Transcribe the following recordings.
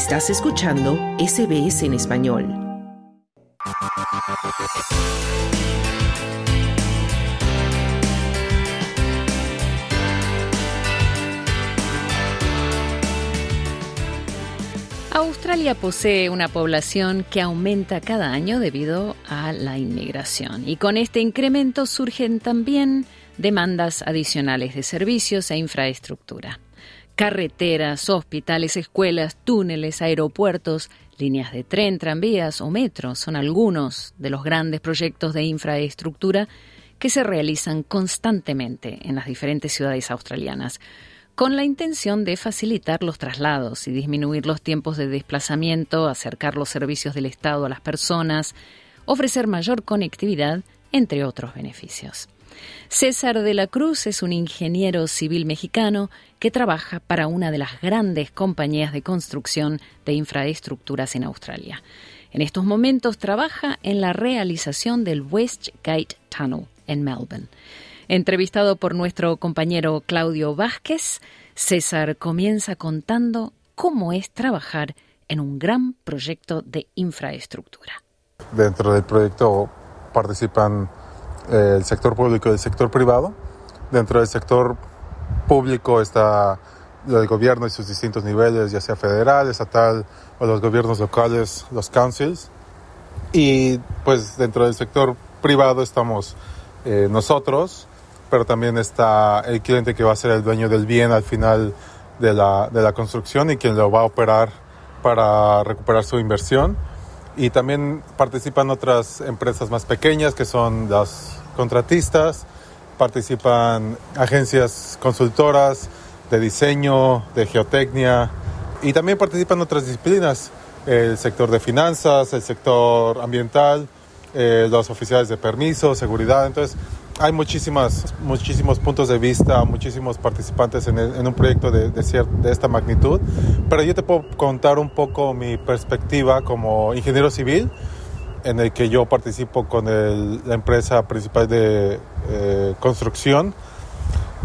Estás escuchando SBS en español. Australia posee una población que aumenta cada año debido a la inmigración y con este incremento surgen también demandas adicionales de servicios e infraestructura. Carreteras, hospitales, escuelas, túneles, aeropuertos, líneas de tren, tranvías o metro son algunos de los grandes proyectos de infraestructura que se realizan constantemente en las diferentes ciudades australianas, con la intención de facilitar los traslados y disminuir los tiempos de desplazamiento, acercar los servicios del Estado a las personas, ofrecer mayor conectividad, entre otros beneficios. César de la Cruz es un ingeniero civil mexicano que trabaja para una de las grandes compañías de construcción de infraestructuras en Australia. En estos momentos trabaja en la realización del Westgate Tunnel en Melbourne. Entrevistado por nuestro compañero Claudio Vázquez, César comienza contando cómo es trabajar en un gran proyecto de infraestructura. Dentro del proyecto participan el sector público y el sector privado. Dentro del sector público está el gobierno y sus distintos niveles, ya sea federal, estatal o los gobiernos locales, los councils. Y pues dentro del sector privado estamos eh, nosotros, pero también está el cliente que va a ser el dueño del bien al final de la, de la construcción y quien lo va a operar para recuperar su inversión. Y también participan otras empresas más pequeñas que son las contratistas, participan agencias consultoras de diseño, de geotecnia y también participan otras disciplinas, el sector de finanzas, el sector ambiental, eh, los oficiales de permiso, seguridad. Entonces, hay muchísimas, muchísimos puntos de vista, muchísimos participantes en, en un proyecto de, de, de, esta magnitud, pero yo te puedo contar un poco mi perspectiva como ingeniero civil en el que yo participo con la empresa principal de eh, construcción.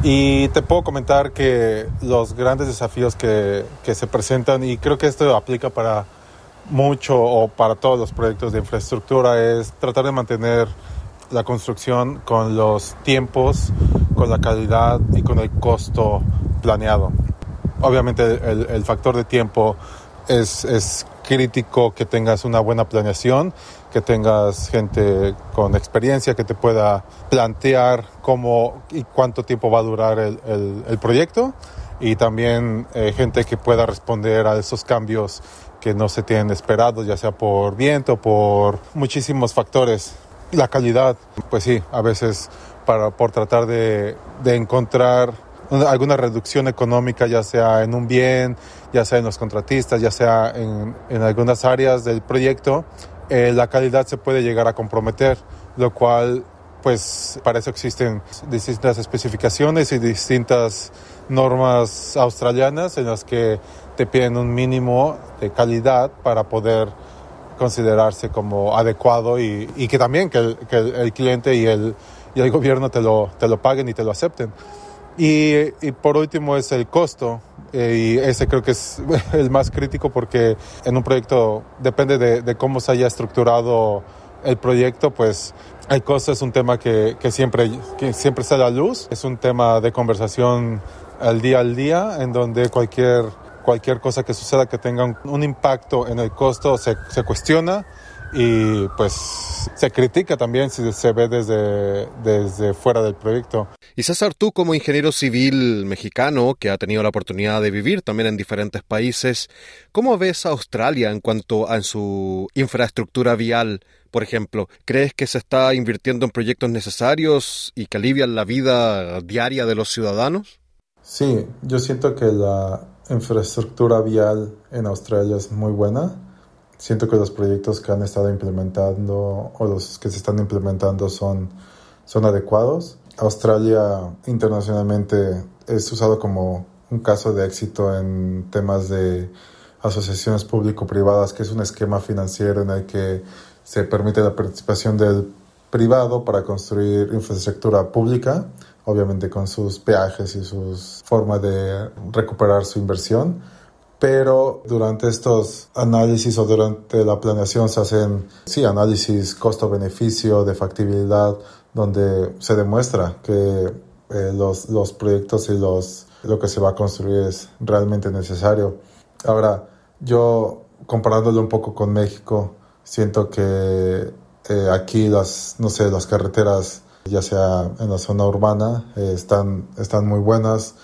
Y te puedo comentar que los grandes desafíos que, que, se presentan, y creo que esto aplica para mucho o para todos los proyectos de infraestructura, es tratar de mantener la construcción con los tiempos, con la calidad y con el costo planeado. Obviamente el, factor de tiempo es, es crítico que tengas una buena planeación, que tengas gente con experiencia que te pueda plantear cómo y cuánto tiempo va a durar el, el, proyecto y también eh, gente que pueda responder a esos cambios que no se tienen esperados, ya sea por viento, por muchísimos factores. La calidad, pues sí, a veces para, por tratar de, de encontrar alguna reducción económica, ya sea en un bien, ya sea en los contratistas, ya sea en, en algunas áreas del proyecto, eh, la calidad se puede llegar a comprometer, lo cual, pues, para eso existen distintas especificaciones y distintas normas australianas en las que te piden un mínimo de calidad para poder considerarse como adecuado y, y que también que el, que el, cliente y el, y el gobierno te lo, te lo paguen y te lo acepten. Y, y, por último es el costo, eh, y ese creo que es el más crítico porque en un proyecto depende de, de, cómo se haya estructurado el proyecto, pues el costo es un tema que, que, siempre, que siempre sale a la luz, es un tema de conversación al día al día, en donde cualquier, cualquier cosa que suceda que tenga un, un impacto en el costo se, se cuestiona y pues se critica también si se ve desde, desde fuera del proyecto. Y César, tú como ingeniero civil mexicano que ha tenido la oportunidad de vivir también en diferentes países, ¿cómo ves a Australia en cuanto a su infraestructura vial? Por ejemplo, ¿crees que se está invirtiendo en proyectos necesarios y que alivian la vida diaria de los ciudadanos? Sí, yo siento que la infraestructura vial en Australia es muy buena siento que los proyectos que han estado implementando o los que se están implementando son, son adecuados. Australia internacionalmente es usado como un caso de éxito en temas de asociaciones público-privadas, que es un esquema financiero en el que se permite la participación del privado para construir infraestructura pública, obviamente con sus peajes y sus formas de recuperar su inversión pero durante estos análisis o durante la planeación se hacen, sí, análisis costo-beneficio de factibilidad, donde se demuestra que eh, los, los proyectos y los, lo que se va a construir es realmente necesario. Ahora, yo comparándolo un poco con México, siento que eh, aquí las, no sé, las carreteras, ya sea en la zona urbana, eh, están, están muy buenas.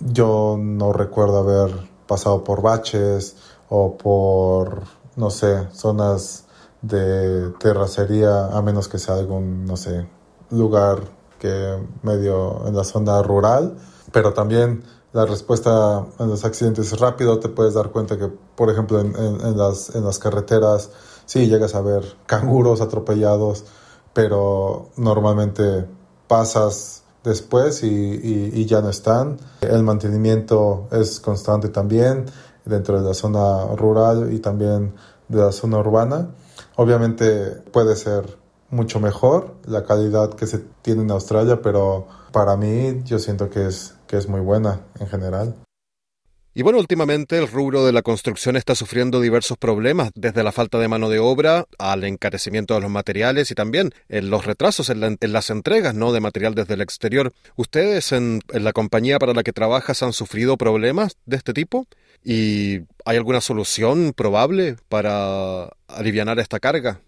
Yo no recuerdo haber pasado por baches o por, no sé, zonas de terracería, a menos que sea algún, no sé, lugar que medio en la zona rural, pero también la respuesta en los accidentes es rápido, te puedes dar cuenta que, por ejemplo, en, en, las, en las carreteras, sí, llegas a ver canguros atropellados, pero normalmente pasas después y, y, ya no están. El mantenimiento es constante también dentro de la zona rural y también de la zona urbana. Obviamente puede ser mucho mejor la calidad que se tiene en Australia, pero para mí yo siento que es, que es muy buena en general. Y bueno, últimamente el rubro de la construcción está sufriendo diversos problemas, desde la falta de mano de obra al encarecimiento de los materiales y también en los retrasos en, las entregas ¿no? de material desde el exterior. ¿Ustedes en, en, la compañía para la que trabajas han sufrido problemas de este tipo? ¿Y hay alguna solución probable para aliviar esta carga?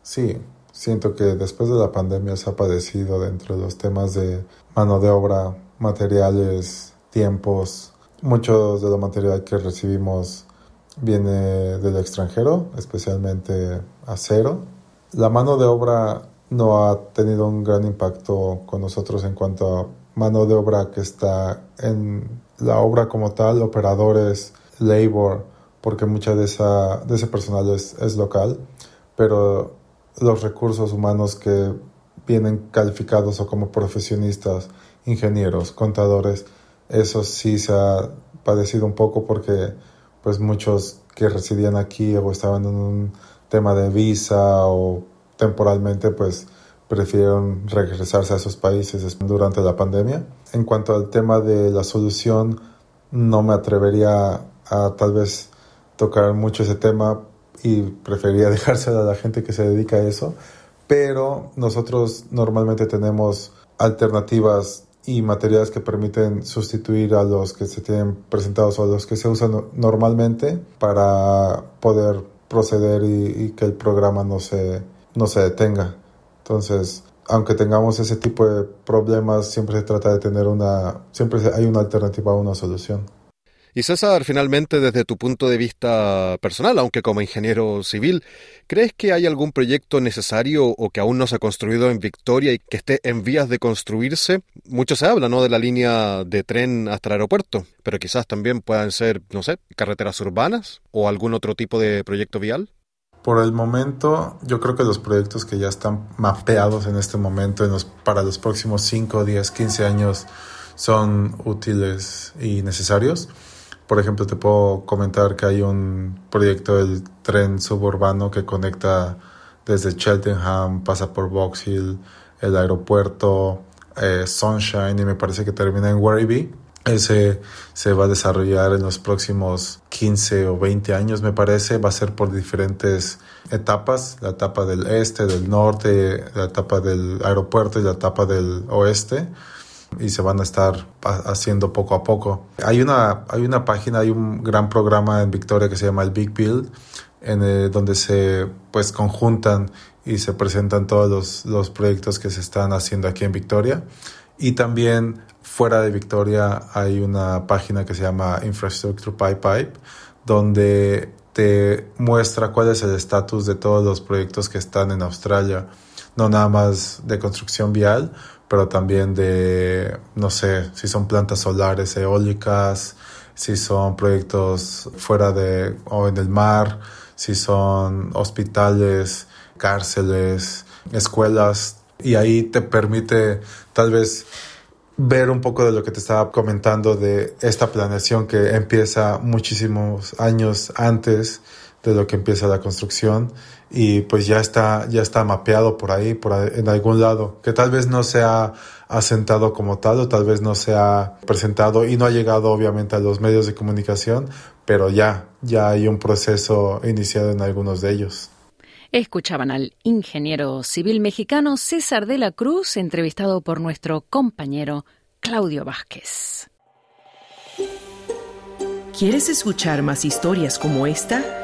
Sí, siento que después de la pandemia se ha padecido dentro de los temas de mano de obra, materiales, tiempos. Mucho de lo material que recibimos viene del extranjero, especialmente acero. La mano de obra no ha tenido un gran impacto con nosotros en cuanto a mano de obra que está en la obra como tal, operadores, labor, porque mucha de, esa, de ese personal es, es local, pero los recursos humanos que vienen calificados o como profesionistas, ingenieros, contadores, eso sí se ha padecido un poco porque pues muchos que residían aquí o estaban en un tema de visa o temporalmente pues prefirieron regresarse a sus países durante la pandemia. En cuanto al tema de la solución, no me atrevería a tal vez tocar mucho ese tema y preferiría dejárselo a la gente que se dedica a eso. Pero nosotros normalmente tenemos alternativas y materiales que permiten sustituir a los que se tienen presentados o a los que se usan normalmente para poder proceder y, que el programa no se, no se detenga. Entonces, aunque tengamos ese tipo de problemas, siempre se trata de tener una, siempre hay una alternativa una solución. Y César, finalmente, desde tu punto de vista personal, aunque como ingeniero civil, ¿crees que hay algún proyecto necesario o que aún no se ha construido en Victoria y que esté en vías de construirse? Mucho se habla, ¿no?, de la línea de tren hasta el aeropuerto, pero quizás también puedan ser, no sé, carreteras urbanas o algún otro tipo de proyecto vial. Por el momento, yo creo que los proyectos que ya están mapeados en este momento para los próximos 5, 10, 15 años son útiles y necesarios. Por ejemplo, te puedo comentar que hay un proyecto del tren suburbano que conecta desde Cheltenham, pasa por Box Hill, el aeropuerto, eh, Sunshine y me parece que termina en Werribee. Ese se va a desarrollar en los próximos 15 o 20 años, me parece. Va a ser por diferentes etapas, la etapa del este, del norte, la etapa del aeropuerto y la etapa del oeste y se van a estar haciendo poco a poco. Hay una, hay una página, hay un gran programa en Victoria que se llama el Big Build, en donde se pues conjuntan y se presentan todos los, los proyectos que se están haciendo aquí en Victoria. Y también fuera de Victoria hay una página que se llama Infrastructure Pipe Pipe, donde te muestra cuál es el estatus de todos los proyectos que están en Australia, no nada más de construcción vial, pero también de, no sé, si son plantas solares, eólicas, si son proyectos fuera de o en el mar, si son hospitales, cárceles, escuelas, y ahí te permite tal vez ver un poco de lo que te estaba comentando de esta planeación que empieza muchísimos años antes de lo que empieza la construcción y pues ya está, ya está mapeado por ahí, por en algún lado, que tal vez no se ha asentado como tal o tal vez no se ha presentado y no ha llegado obviamente a los medios de comunicación, pero ya, ya hay un proceso iniciado en algunos de ellos. Escuchaban al ingeniero civil mexicano César de la Cruz, entrevistado por nuestro compañero Claudio Vázquez. ¿Quieres escuchar más historias como esta?